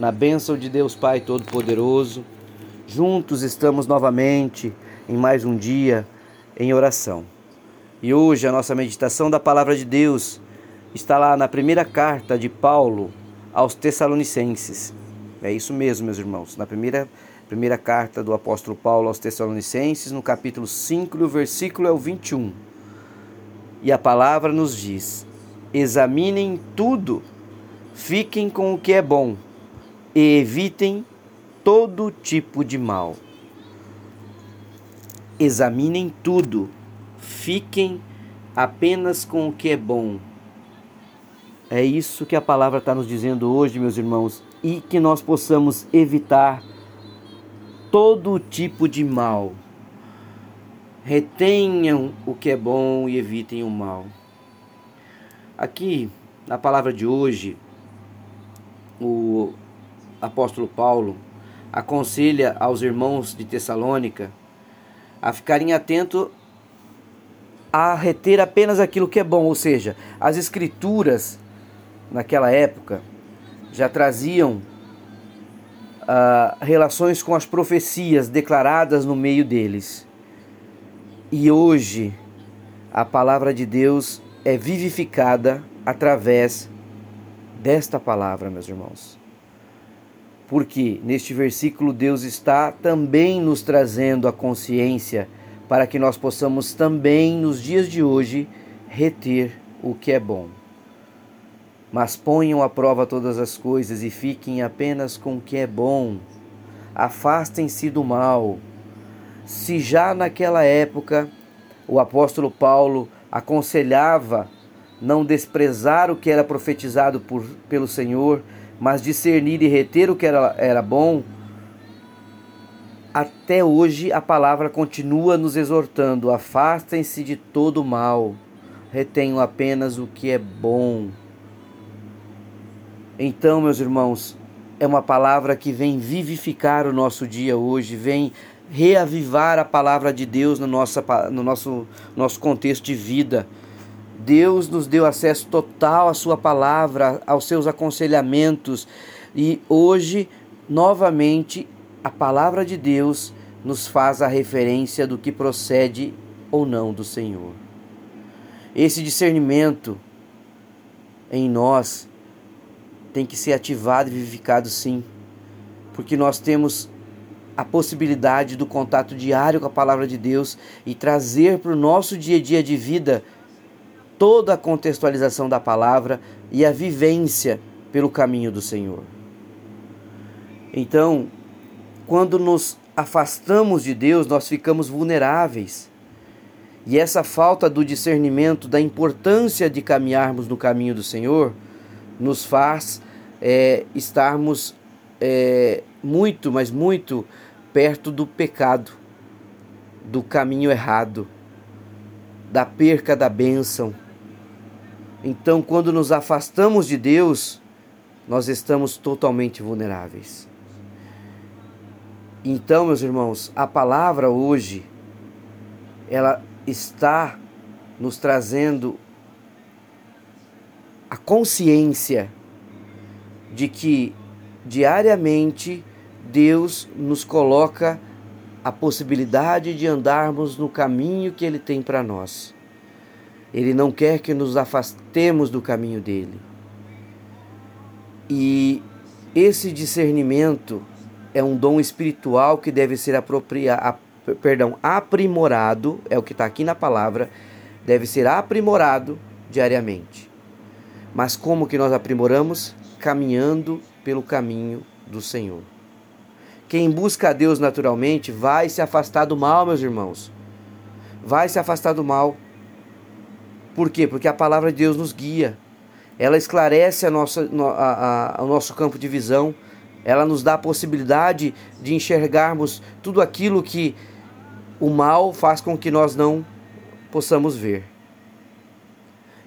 na bênção de Deus Pai Todo-Poderoso. Juntos estamos novamente em mais um dia em oração. E hoje a nossa meditação da palavra de Deus está lá na primeira carta de Paulo aos Tessalonicenses. É isso mesmo, meus irmãos. Na primeira, primeira carta do apóstolo Paulo aos Tessalonicenses, no capítulo 5, o versículo é o 21. E a palavra nos diz: Examinem tudo, fiquem com o que é bom e evitem todo tipo de mal. Examinem tudo, fiquem apenas com o que é bom. É isso que a palavra está nos dizendo hoje, meus irmãos, e que nós possamos evitar todo tipo de mal. Retenham o que é bom e evitem o mal. Aqui, na palavra de hoje, o apóstolo Paulo aconselha aos irmãos de Tessalônica a ficarem atentos a reter apenas aquilo que é bom, ou seja, as escrituras naquela época já traziam uh, relações com as profecias declaradas no meio deles. E hoje a palavra de Deus é vivificada através desta palavra, meus irmãos porque neste versículo Deus está também nos trazendo a consciência para que nós possamos também nos dias de hoje reter o que é bom. Mas ponham à prova todas as coisas e fiquem apenas com o que é bom. Afastem-se do mal. Se já naquela época o apóstolo Paulo aconselhava não desprezar o que era profetizado por, pelo Senhor, mas discernir e reter o que era, era bom, até hoje a palavra continua nos exortando: afastem-se de todo mal, retenham apenas o que é bom. Então, meus irmãos, é uma palavra que vem vivificar o nosso dia hoje, vem reavivar a palavra de Deus no nosso, no nosso, nosso contexto de vida Deus nos deu acesso total à Sua palavra, aos seus aconselhamentos, e hoje, novamente, a palavra de Deus nos faz a referência do que procede ou não do Senhor. Esse discernimento em nós tem que ser ativado e vivificado sim, porque nós temos a possibilidade do contato diário com a palavra de Deus e trazer para o nosso dia a dia de vida toda a contextualização da palavra e a vivência pelo caminho do Senhor. Então, quando nos afastamos de Deus, nós ficamos vulneráveis. E essa falta do discernimento da importância de caminharmos no caminho do Senhor nos faz é, estarmos é, muito, mas muito perto do pecado, do caminho errado, da perca da bênção então, quando nos afastamos de Deus, nós estamos totalmente vulneráveis. Então, meus irmãos, a palavra hoje ela está nos trazendo a consciência de que diariamente Deus nos coloca a possibilidade de andarmos no caminho que Ele tem para nós. Ele não quer que nos afastemos do caminho dele. E esse discernimento é um dom espiritual que deve ser apropriado, perdão, aprimorado, é o que está aqui na palavra, deve ser aprimorado diariamente. Mas como que nós aprimoramos? Caminhando pelo caminho do Senhor. Quem busca a Deus naturalmente vai se afastar do mal, meus irmãos. Vai se afastar do mal. Por quê? Porque a palavra de Deus nos guia. Ela esclarece a nossa, a, a, o nosso campo de visão. Ela nos dá a possibilidade de enxergarmos tudo aquilo que o mal faz com que nós não possamos ver.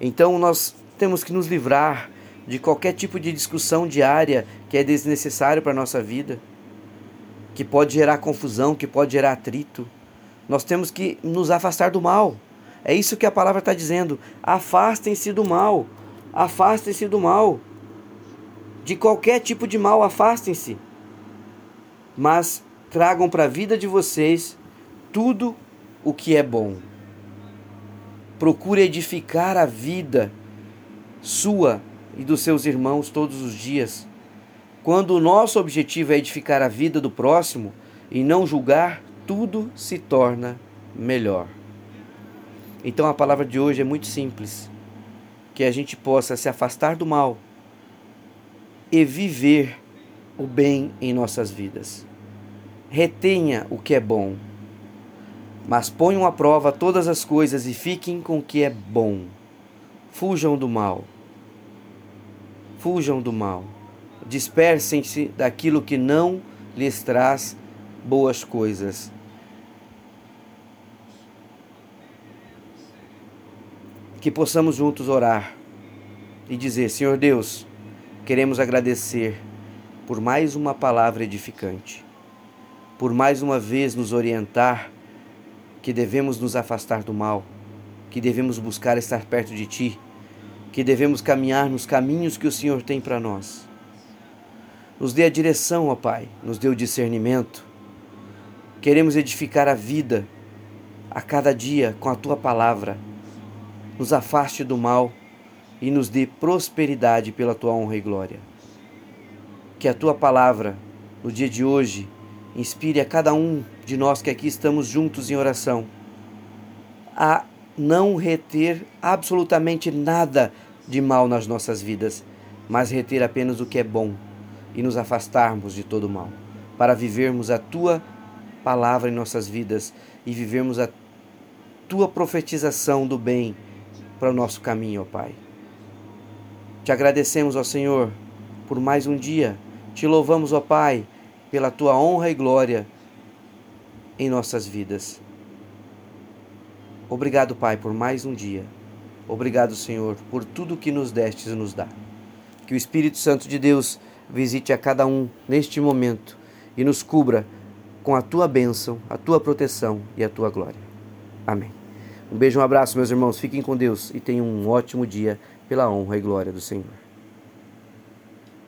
Então nós temos que nos livrar de qualquer tipo de discussão diária que é desnecessário para a nossa vida, que pode gerar confusão, que pode gerar atrito. Nós temos que nos afastar do mal. É isso que a palavra está dizendo. Afastem-se do mal. Afastem-se do mal. De qualquer tipo de mal, afastem-se. Mas tragam para a vida de vocês tudo o que é bom. Procure edificar a vida sua e dos seus irmãos todos os dias. Quando o nosso objetivo é edificar a vida do próximo e não julgar, tudo se torna melhor. Então a palavra de hoje é muito simples: que a gente possa se afastar do mal e viver o bem em nossas vidas. Retenha o que é bom mas ponham à prova todas as coisas e fiquem com o que é bom. Fujam do mal. Fujam do mal. Dispersem-se daquilo que não lhes traz boas coisas. Que possamos juntos orar e dizer: Senhor Deus, queremos agradecer por mais uma palavra edificante, por mais uma vez nos orientar que devemos nos afastar do mal, que devemos buscar estar perto de Ti, que devemos caminhar nos caminhos que o Senhor tem para nós. Nos dê a direção, ó Pai, nos dê o discernimento. Queremos edificar a vida a cada dia com a Tua palavra. Nos afaste do mal e nos dê prosperidade pela Tua honra e glória. Que a Tua palavra, no dia de hoje, inspire a cada um de nós que aqui estamos juntos em oração a não reter absolutamente nada de mal nas nossas vidas, mas reter apenas o que é bom e nos afastarmos de todo mal, para vivermos a tua palavra em nossas vidas e vivermos a tua profetização do bem para o nosso caminho, ó Pai. Te agradecemos, ó Senhor, por mais um dia. Te louvamos, ó Pai, pela tua honra e glória em nossas vidas. Obrigado, Pai, por mais um dia. Obrigado, Senhor, por tudo que nos destes nos dá. Que o Espírito Santo de Deus visite a cada um neste momento e nos cubra com a tua bênção, a tua proteção e a tua glória. Amém. Um beijo, um abraço, meus irmãos. Fiquem com Deus e tenham um ótimo dia pela honra e glória do Senhor.